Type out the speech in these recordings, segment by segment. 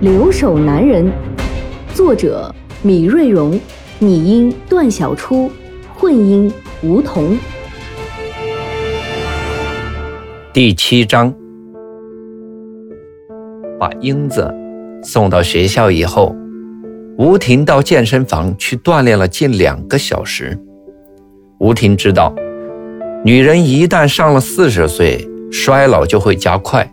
留守男人》，作者米瑞荣，拟音段小初，混音吴桐。第七章，把英子送到学校以后，吴婷到健身房去锻炼了近两个小时。吴婷知道，女人一旦上了四十岁，衰老就会加快。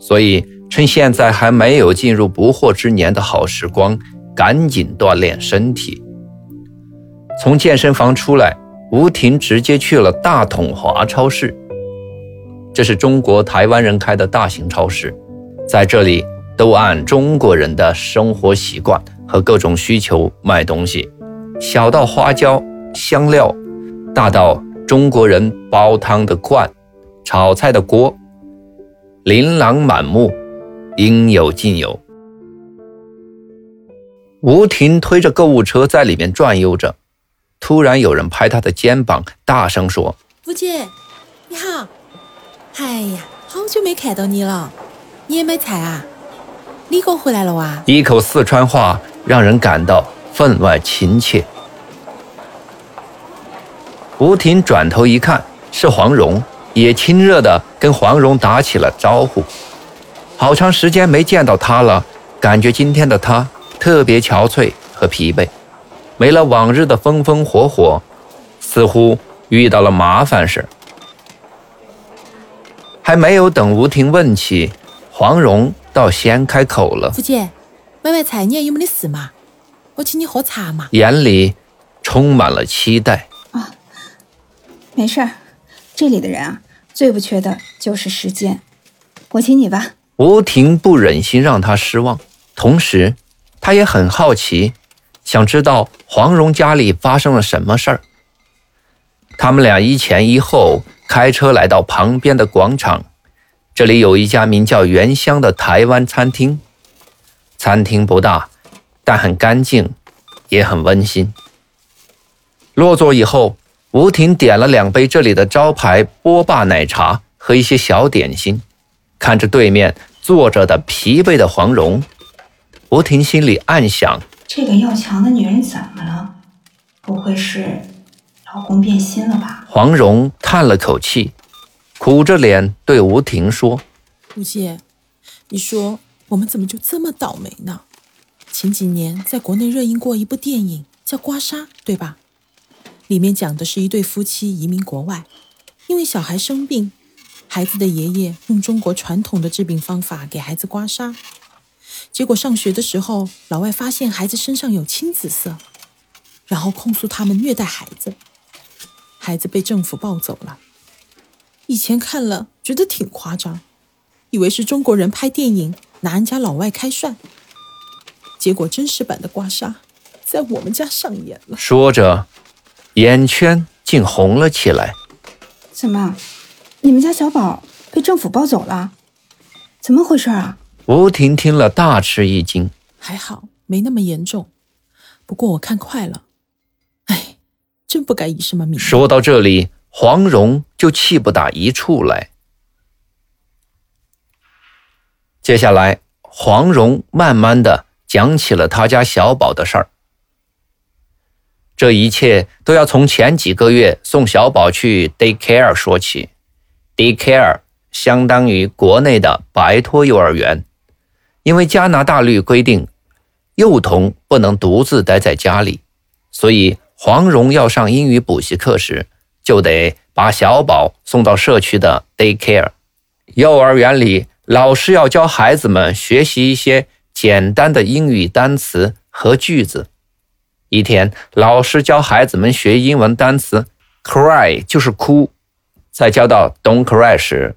所以，趁现在还没有进入不惑之年的好时光，赶紧锻炼身体。从健身房出来，吴婷直接去了大统华超市。这是中国台湾人开的大型超市，在这里都按中国人的生活习惯和各种需求卖东西，小到花椒、香料，大到中国人煲汤的罐、炒菜的锅。琳琅满目，应有尽有。吴婷推着购物车在里面转悠着，突然有人拍她的肩膀，大声说：“吴姐，你好！哎呀，好久没看到你了，你也买菜啊？李哥回来了哇？”一口四川话让人感到分外亲切。吴婷转头一看，是黄蓉。也亲热的跟黄蓉打起了招呼，好长时间没见到他了，感觉今天的他特别憔悴和疲惫，没了往日的风风火火，似乎遇到了麻烦事。还没有等吴婷问起，黄蓉倒先开口了：“福姐，买买菜，你有没得事嘛？我请你喝茶嘛。”眼里充满了期待。啊，没事儿，这里的人啊。最不缺的就是时间，我请你吧。吴婷不忍心让他失望，同时，他也很好奇，想知道黄蓉家里发生了什么事儿。他们俩一前一后开车来到旁边的广场，这里有一家名叫“原香”的台湾餐厅。餐厅不大，但很干净，也很温馨。落座以后。吴婷点了两杯这里的招牌波霸奶茶和一些小点心，看着对面坐着的疲惫的黄蓉，吴婷心里暗想：这个要强的女人怎么了？不会是老公变心了吧？黄蓉叹了口气，苦着脸对吴婷说：“吴姐，你说我们怎么就这么倒霉呢？前几年在国内热映过一部电影，叫《刮痧》，对吧？”里面讲的是一对夫妻移民国外，因为小孩生病，孩子的爷爷用中国传统的治病方法给孩子刮痧，结果上学的时候，老外发现孩子身上有青紫色，然后控诉他们虐待孩子，孩子被政府抱走了。以前看了觉得挺夸张，以为是中国人拍电影拿人家老外开涮，结果真实版的刮痧在我们家上演了。说着。眼圈竟红了起来。怎么，你们家小宝被政府抱走了？怎么回事啊？吴婷听了大吃一惊。还好没那么严重，不过我看快了。哎，真不该以什么名。说到这里，黄蓉就气不打一处来。接下来，黄蓉慢慢的讲起了他家小宝的事儿。这一切都要从前几个月送小宝去 daycare 说起。Daycare 相当于国内的白托幼儿园，因为加拿大律规定，幼童不能独自待在家里，所以黄蓉要上英语补习课时，就得把小宝送到社区的 daycare。幼儿园里，老师要教孩子们学习一些简单的英语单词和句子。一天，老师教孩子们学英文单词，cry 就是哭。在教到 don't cry 时，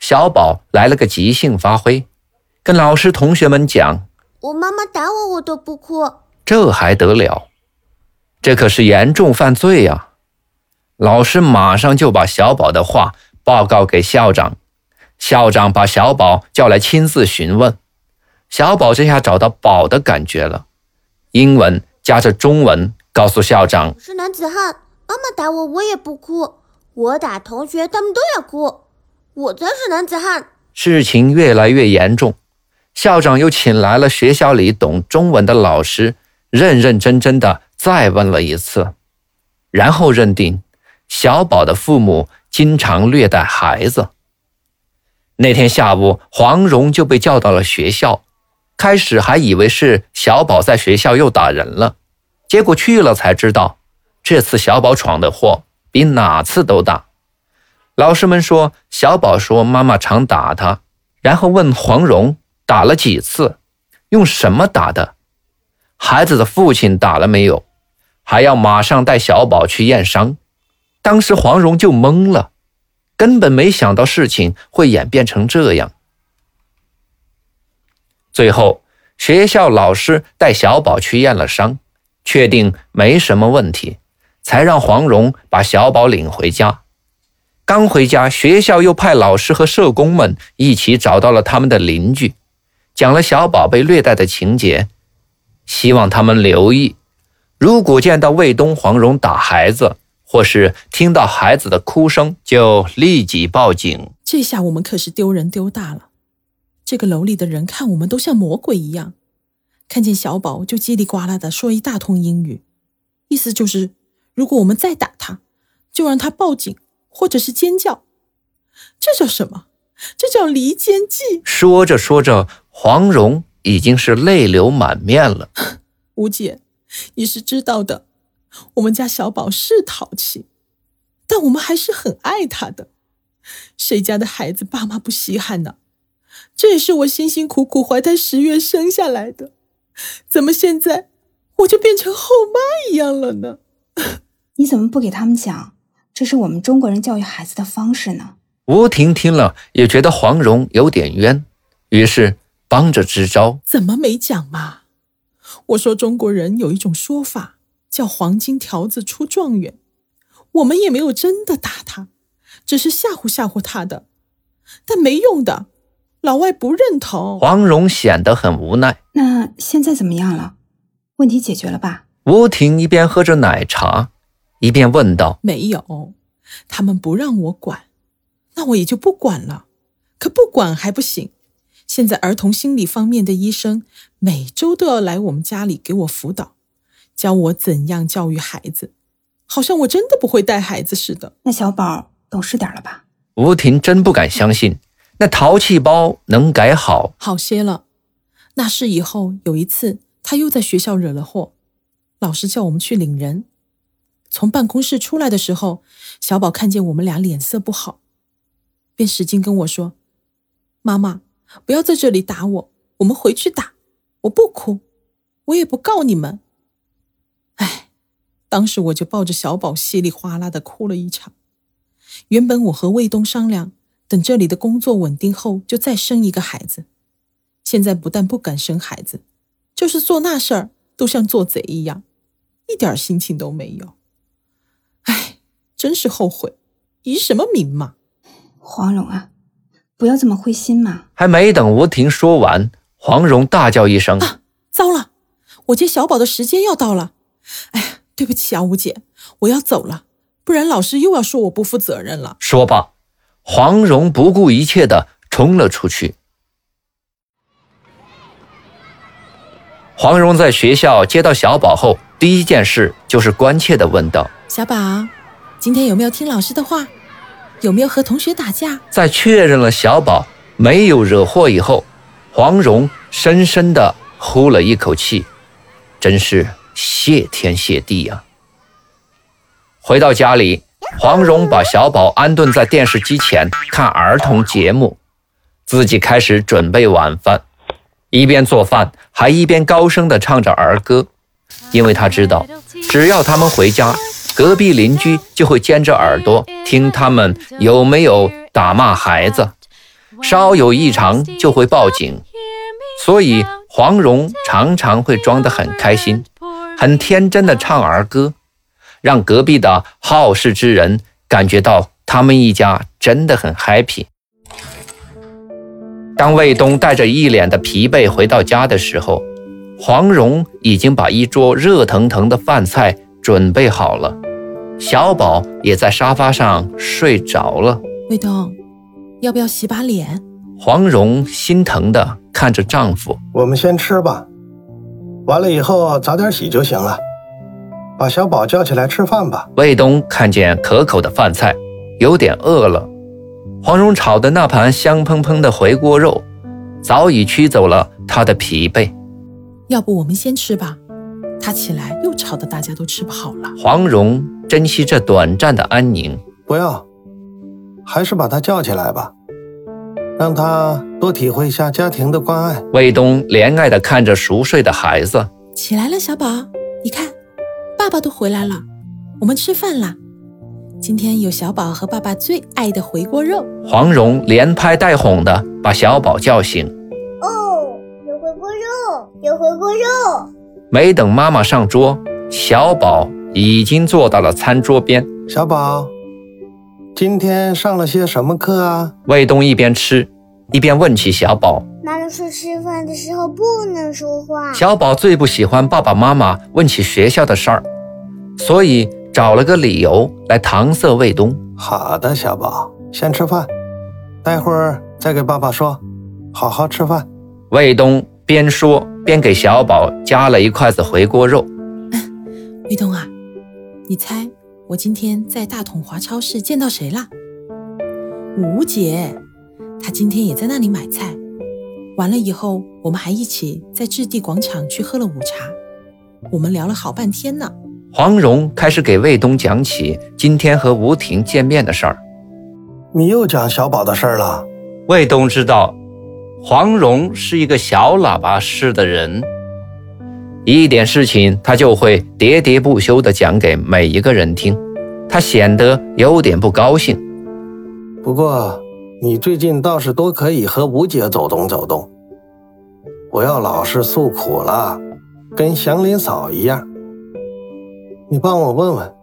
小宝来了个即兴发挥，跟老师同学们讲：“我妈妈打我，我都不哭。”这还得了？这可是严重犯罪呀！老师马上就把小宝的话报告给校长，校长把小宝叫来亲自询问。小宝这下找到宝的感觉了，英文加着中文告诉校长：“是男子汉，妈妈打我，我也不哭。我打同学，他们都要哭。我才是男子汉。”事情越来越严重，校长又请来了学校里懂中文的老师，认认真真的再问了一次，然后认定。小宝的父母经常虐待孩子。那天下午，黄蓉就被叫到了学校。开始还以为是小宝在学校又打人了，结果去了才知道，这次小宝闯的祸比哪次都大。老师们说，小宝说妈妈常打他，然后问黄蓉打了几次，用什么打的，孩子的父亲打了没有，还要马上带小宝去验伤。当时黄蓉就懵了，根本没想到事情会演变成这样。最后，学校老师带小宝去验了伤，确定没什么问题，才让黄蓉把小宝领回家。刚回家，学校又派老师和社工们一起找到了他们的邻居，讲了小宝被虐待的情节，希望他们留意，如果见到卫东、黄蓉打孩子。或是听到孩子的哭声，就立即报警。这下我们可是丢人丢大了。这个楼里的人看我们都像魔鬼一样，看见小宝就叽里呱啦的说一大通英语，意思就是，如果我们再打他，就让他报警或者是尖叫。这叫什么？这叫离间计。说着说着，黄蓉已经是泪流满面了。吴姐，你是知道的。我们家小宝是淘气，但我们还是很爱他的。谁家的孩子爸妈不稀罕呢？这也是我辛辛苦苦怀胎十月生下来的，怎么现在我就变成后妈一样了呢？你怎么不给他们讲，这是我们中国人教育孩子的方式呢？吴婷听了也觉得黄蓉有点冤，于是帮着支招。怎么没讲嘛？我说中国人有一种说法。叫黄金条子出状元，我们也没有真的打他，只是吓唬吓唬他的，但没用的，老外不认同。黄蓉显得很无奈。那现在怎么样了？问题解决了吧？吴婷一边喝着奶茶，一边问道：“没有，他们不让我管，那我也就不管了。可不管还不行，现在儿童心理方面的医生每周都要来我们家里给我辅导。”教我怎样教育孩子，好像我真的不会带孩子似的。那小宝懂事点了吧？吴婷真不敢相信，那淘气包能改好？好些了。那是以后有一次，他又在学校惹了祸，老师叫我们去领人。从办公室出来的时候，小宝看见我们俩脸色不好，便使劲跟我说：“妈妈，不要在这里打我，我们回去打。我不哭，我也不告你们。”哎当时我就抱着小宝稀里哗啦的哭了一场。原本我和卫东商量，等这里的工作稳定后就再生一个孩子。现在不但不敢生孩子，就是做那事儿都像做贼一样，一点心情都没有。唉，真是后悔，移什么名嘛？黄蓉啊，不要这么灰心嘛！还没等吴婷说完，黄蓉大叫一声：“啊，糟了！我接小宝的时间要到了！哎呀！”对不起啊，吴姐，我要走了，不然老师又要说我不负责任了。说罢，黄蓉不顾一切的冲了出去。黄蓉在学校接到小宝后，第一件事就是关切的问道：“小宝，今天有没有听老师的话？有没有和同学打架？”在确认了小宝没有惹祸以后，黄蓉深深的呼了一口气，真是。谢天谢地呀！回到家里，黄蓉把小宝安顿在电视机前看儿童节目，自己开始准备晚饭，一边做饭还一边高声的唱着儿歌，因为他知道，只要他们回家，隔壁邻居就会尖着耳朵听他们有没有打骂孩子，稍有异常就会报警。所以黄蓉常常会装得很开心，很天真的唱儿歌，让隔壁的好事之人感觉到他们一家真的很 happy。当卫东带着一脸的疲惫回到家的时候，黄蓉已经把一桌热腾腾的饭菜准备好了，小宝也在沙发上睡着了。卫东，要不要洗把脸？黄蓉心疼的看着丈夫，我们先吃吧，完了以后早点洗就行了。把小宝叫起来吃饭吧。卫东看见可口的饭菜，有点饿了。黄蓉炒的那盘香喷喷的回锅肉，早已驱走了他的疲惫。要不我们先吃吧，他起来又吵得大家都吃不好了。黄蓉珍惜这短暂的安宁，不要，还是把他叫起来吧，让他多体会一下家庭的关爱。卫东怜爱地看着熟睡的孩子，起来了，小宝，你看，爸爸都回来了，我们吃饭啦。今天有小宝和爸爸最爱的回锅肉。黄蓉连拍带哄的把小宝叫醒。哦，有回锅肉，有回锅肉。没等妈妈上桌，小宝已经坐到了餐桌边。小宝，今天上了些什么课啊？卫东一边吃，一边问起小宝。妈妈说吃饭的时候不能说话。小宝最不喜欢爸爸妈妈问起学校的事儿，所以。找了个理由来搪塞卫东。好的，小宝，先吃饭，待会儿再给爸爸说。好好吃饭。卫东边说边给小宝夹了一筷子回锅肉。卫东啊，你猜我今天在大统华超市见到谁了？吴姐，她今天也在那里买菜。完了以后，我们还一起在置地广场去喝了午茶。我们聊了好半天呢。黄蓉开始给卫东讲起今天和吴婷见面的事儿。你又讲小宝的事儿了。卫东知道，黄蓉是一个小喇叭式的人，一点事情他就会喋喋不休地讲给每一个人听，他显得有点不高兴。不过，你最近倒是多可以和吴姐走动走动，不要老是诉苦了，跟祥林嫂一样。你帮我问问，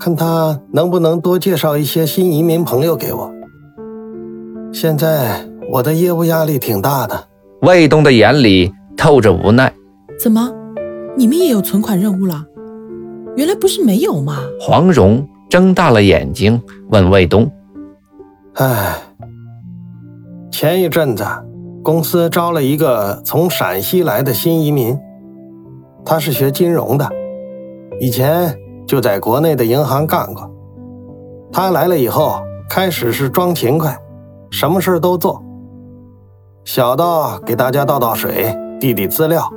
看他能不能多介绍一些新移民朋友给我。现在我的业务压力挺大的。卫东的眼里透着无奈。怎么，你们也有存款任务了？原来不是没有吗？黄蓉睁大了眼睛问卫东：“哎，前一阵子公司招了一个从陕西来的新移民，他是学金融的。”以前就在国内的银行干过。他来了以后，开始是装勤快，什么事都做。小到给大家倒倒水、递递资料，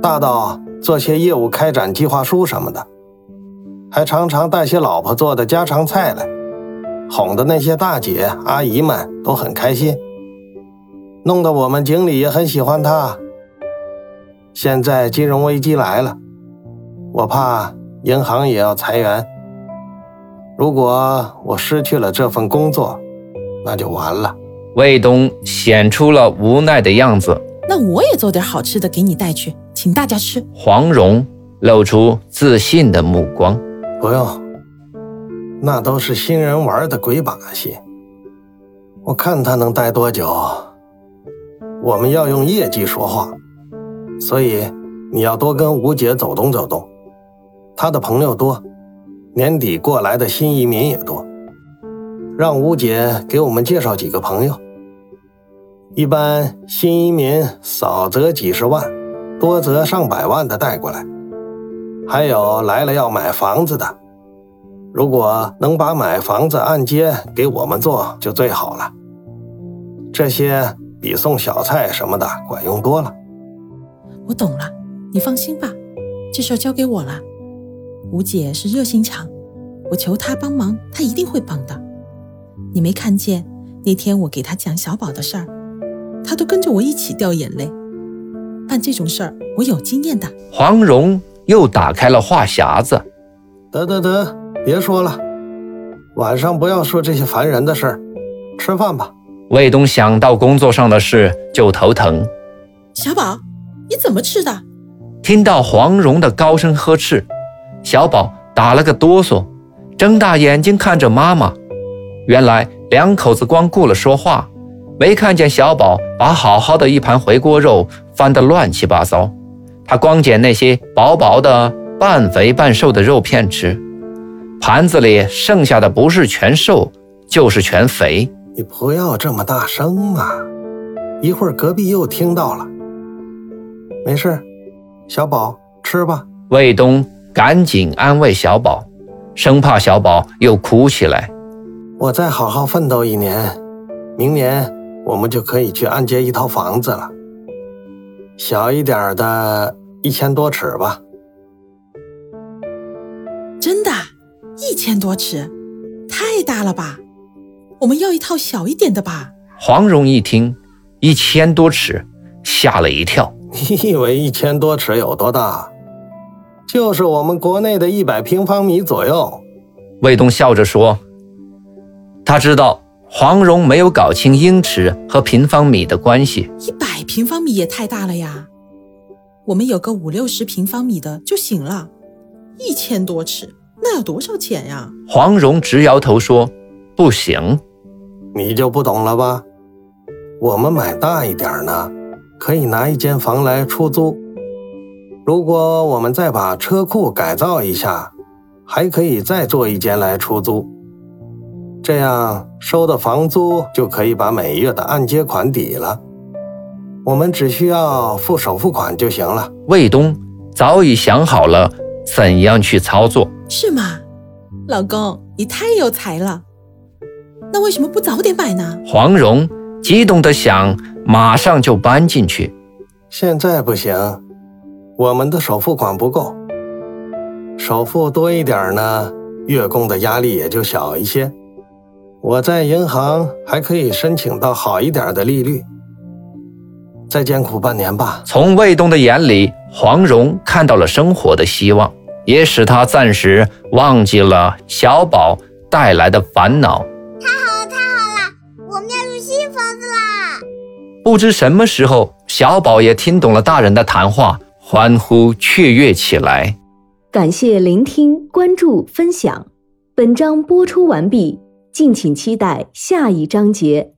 大到做些业务开展计划书什么的，还常常带些老婆做的家常菜来，哄得那些大姐阿姨们都很开心，弄得我们经理也很喜欢他。现在金融危机来了。我怕银行也要裁员，如果我失去了这份工作，那就完了。卫东显出了无奈的样子。那我也做点好吃的给你带去，请大家吃。黄蓉露出自信的目光。不用，那都是新人玩的鬼把戏。我看他能待多久。我们要用业绩说话，所以你要多跟吴姐走动走动。他的朋友多，年底过来的新移民也多，让吴姐给我们介绍几个朋友。一般新移民少则几十万，多则上百万的带过来，还有来了要买房子的，如果能把买房子按揭给我们做就最好了。这些比送小菜什么的管用多了。我懂了，你放心吧，这事交给我了。吴姐是热心肠，我求她帮忙，她一定会帮的。你没看见那天我给她讲小宝的事儿，她都跟着我一起掉眼泪。办这种事儿，我有经验的。黄蓉又打开了话匣子。得得得，别说了，晚上不要说这些烦人的事儿，吃饭吧。卫东想到工作上的事就头疼，小宝，你怎么吃的？听到黄蓉的高声呵斥，小宝打了个哆嗦，睁大眼睛看着妈妈。原来两口子光顾了说话，没看见小宝把好好的一盘回锅肉翻得乱七八糟。他光捡那些薄薄的、半肥半瘦的肉片吃，盘子里剩下的不是全瘦，就是全肥。你不要这么大声嘛，一会儿隔壁又听到了。没事，小宝吃吧。卫东赶紧安慰小宝，生怕小宝又哭起来。我再好好奋斗一年，明年我们就可以去按揭一套房子了。小一点的，一千多尺吧。真的，一千多尺，太大了吧？我们要一套小一点的吧。黄蓉一听，一千多尺，吓了一跳。你以为一千多尺有多大？就是我们国内的一百平方米左右。卫东笑着说：“他知道黄蓉没有搞清英尺和平方米的关系。一百平方米也太大了呀，我们有个五六十平方米的就行了。一千多尺，那要多少钱呀？”黄蓉直摇头说：“不行。”你就不懂了吧？我们买大一点呢，可以拿一间房来出租。如果我们再把车库改造一下，还可以再做一间来出租。这样收的房租就可以把每月的按揭款抵了。我们只需要付首付款就行了。卫东早已想好了怎样去操作。是吗？老公，你太有才了。那为什么不早点买呢？黄蓉激动的想，马上就搬进去。现在不行，我们的首付款不够。首付多一点呢，月供的压力也就小一些。我在银行还可以申请到好一点的利率。再艰苦半年吧。从卫东的眼里，黄蓉看到了生活的希望，也使他暂时忘记了小宝带来的烦恼。太好了，太好了，我们要住新房子啦不知什么时候，小宝也听懂了大人的谈话，欢呼雀跃起来。感谢聆听、关注、分享。本章播出完毕，敬请期待下一章节。